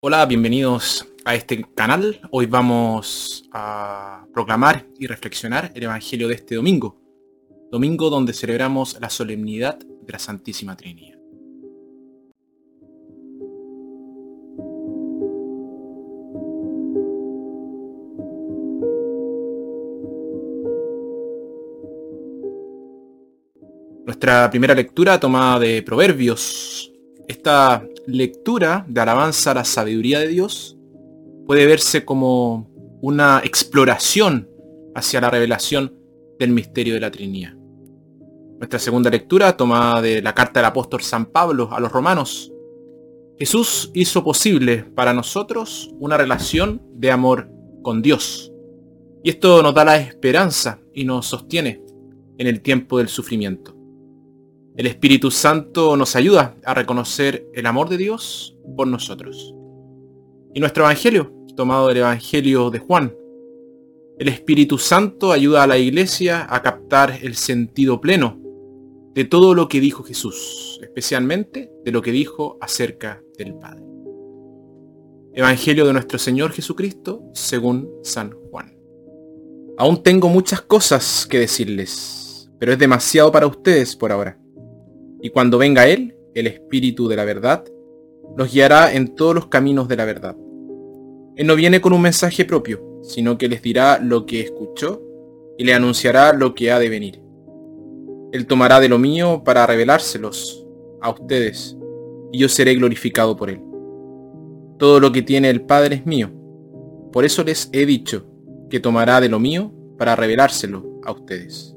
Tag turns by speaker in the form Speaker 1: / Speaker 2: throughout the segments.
Speaker 1: Hola, bienvenidos a este canal. Hoy vamos a proclamar y reflexionar el Evangelio de este domingo. Domingo donde celebramos la solemnidad de la Santísima Trinidad. Nuestra primera lectura tomada de Proverbios. Esta lectura de alabanza a la sabiduría de Dios puede verse como una exploración hacia la revelación del misterio de la Trinidad. Nuestra segunda lectura tomada de la carta del apóstol San Pablo a los romanos. Jesús hizo posible para nosotros una relación de amor con Dios. Y esto nos da la esperanza y nos sostiene en el tiempo del sufrimiento. El Espíritu Santo nos ayuda a reconocer el amor de Dios por nosotros. Y nuestro Evangelio, tomado del Evangelio de Juan. El Espíritu Santo ayuda a la iglesia a captar el sentido pleno de todo lo que dijo Jesús, especialmente de lo que dijo acerca del Padre. Evangelio de nuestro Señor Jesucristo según San Juan. Aún tengo muchas cosas que decirles, pero es demasiado para ustedes por ahora. Y cuando venga Él, el Espíritu de la verdad, los guiará en todos los caminos de la verdad. Él no viene con un mensaje propio, sino que les dirá lo que escuchó y le anunciará lo que ha de venir. Él tomará de lo mío para revelárselos a ustedes, y yo seré glorificado por él. Todo lo que tiene el Padre es mío. Por eso les he dicho que tomará de lo mío para revelárselo a ustedes.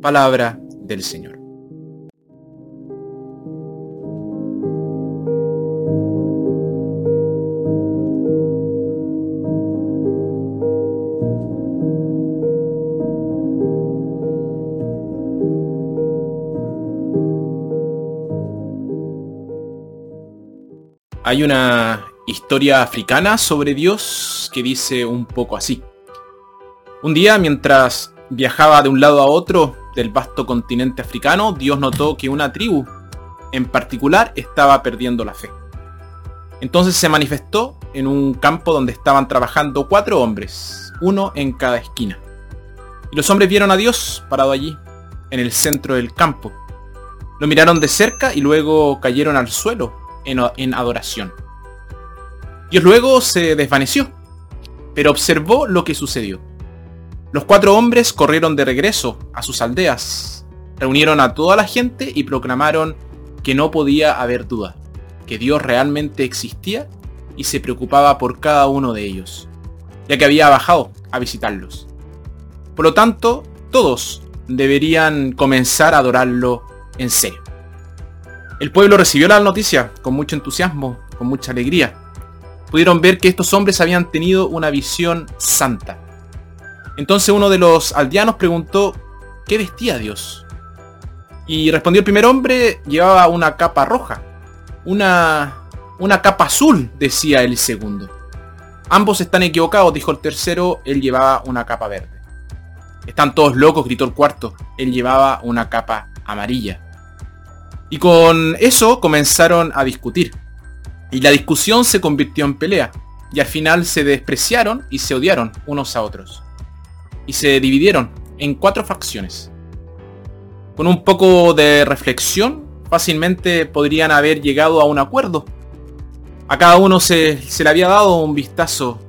Speaker 1: Palabra del Señor. Hay una historia africana sobre Dios que dice un poco así. Un día, mientras viajaba de un lado a otro del vasto continente africano, Dios notó que una tribu en particular estaba perdiendo la fe. Entonces se manifestó en un campo donde estaban trabajando cuatro hombres, uno en cada esquina. Y los hombres vieron a Dios parado allí, en el centro del campo. Lo miraron de cerca y luego cayeron al suelo en, adoración. Dios luego se desvaneció, pero observó lo que sucedió. Los cuatro hombres corrieron de regreso a sus aldeas, reunieron a toda la gente y proclamaron que no podía haber duda, que Dios realmente existía y se preocupaba por cada uno de ellos, ya que había bajado a visitarlos. Por lo tanto, todos deberían comenzar a adorarlo en serio. El pueblo recibió la noticia con mucho entusiasmo, con mucha alegría. Pudieron ver que estos hombres habían tenido una visión santa. Entonces uno de los aldeanos preguntó, ¿qué vestía Dios? Y respondió el primer hombre, llevaba una capa roja. Una, una capa azul, decía el segundo. Ambos están equivocados, dijo el tercero, él llevaba una capa verde. Están todos locos, gritó el cuarto, él llevaba una capa amarilla. Y con eso comenzaron a discutir. Y la discusión se convirtió en pelea. Y al final se despreciaron y se odiaron unos a otros. Y se dividieron en cuatro facciones. Con un poco de reflexión, fácilmente podrían haber llegado a un acuerdo. A cada uno se, se le había dado un vistazo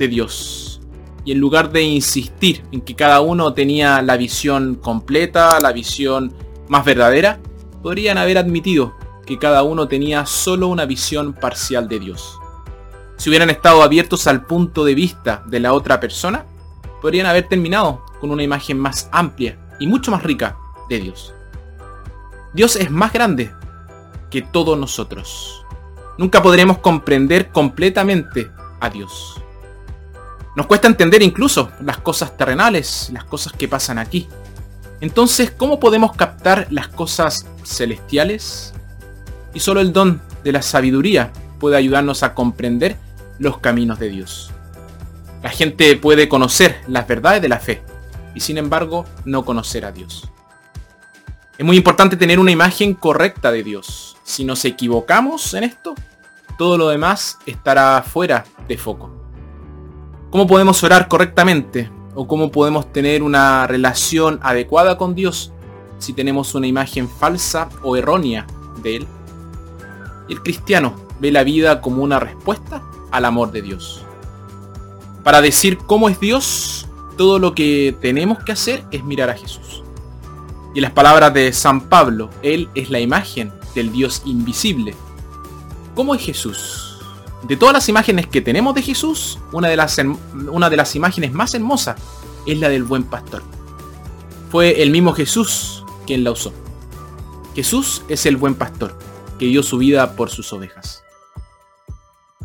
Speaker 1: de Dios. Y en lugar de insistir en que cada uno tenía la visión completa, la visión más verdadera, podrían haber admitido que cada uno tenía solo una visión parcial de Dios. Si hubieran estado abiertos al punto de vista de la otra persona, podrían haber terminado con una imagen más amplia y mucho más rica de Dios. Dios es más grande que todos nosotros. Nunca podremos comprender completamente a Dios. Nos cuesta entender incluso las cosas terrenales, las cosas que pasan aquí. Entonces, ¿cómo podemos captar las cosas celestiales? Y solo el don de la sabiduría puede ayudarnos a comprender los caminos de Dios. La gente puede conocer las verdades de la fe y sin embargo no conocer a Dios. Es muy importante tener una imagen correcta de Dios. Si nos equivocamos en esto, todo lo demás estará fuera de foco. ¿Cómo podemos orar correctamente? ¿O cómo podemos tener una relación adecuada con Dios si tenemos una imagen falsa o errónea de Él? El cristiano ve la vida como una respuesta al amor de Dios. Para decir cómo es Dios, todo lo que tenemos que hacer es mirar a Jesús. Y en las palabras de San Pablo, Él es la imagen del Dios invisible. ¿Cómo es Jesús? De todas las imágenes que tenemos de Jesús, una de las, una de las imágenes más hermosas es la del buen pastor. Fue el mismo Jesús quien la usó. Jesús es el buen pastor, que dio su vida por sus ovejas.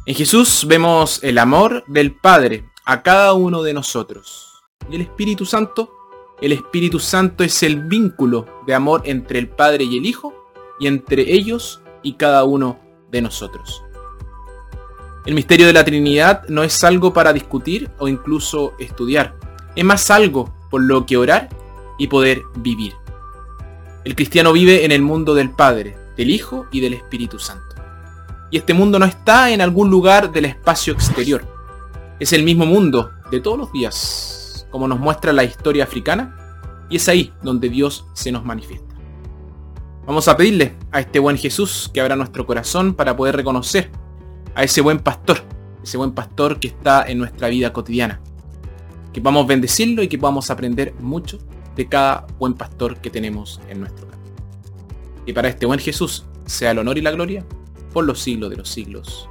Speaker 1: En Jesús vemos el amor del Padre a cada uno de nosotros. Y el Espíritu Santo, el Espíritu Santo es el vínculo de amor entre el Padre y el Hijo, y entre ellos y cada uno de nosotros. El misterio de la Trinidad no es algo para discutir o incluso estudiar, es más algo por lo que orar y poder vivir. El cristiano vive en el mundo del Padre, del Hijo y del Espíritu Santo. Y este mundo no está en algún lugar del espacio exterior. Es el mismo mundo de todos los días, como nos muestra la historia africana, y es ahí donde Dios se nos manifiesta. Vamos a pedirle a este buen Jesús que abra nuestro corazón para poder reconocer a ese buen pastor, ese buen pastor que está en nuestra vida cotidiana. Que podamos bendecirlo y que podamos aprender mucho de cada buen pastor que tenemos en nuestro camino. Y para este buen Jesús sea el honor y la gloria por los siglos de los siglos.